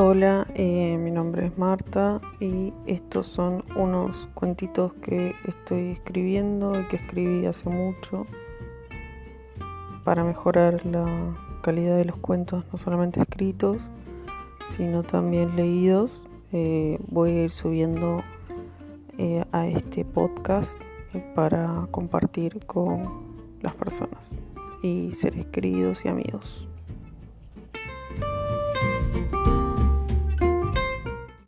Hola, eh, mi nombre es Marta y estos son unos cuentitos que estoy escribiendo y que escribí hace mucho para mejorar la calidad de los cuentos, no solamente escritos, sino también leídos. Eh, voy a ir subiendo eh, a este podcast eh, para compartir con las personas y seres queridos y amigos.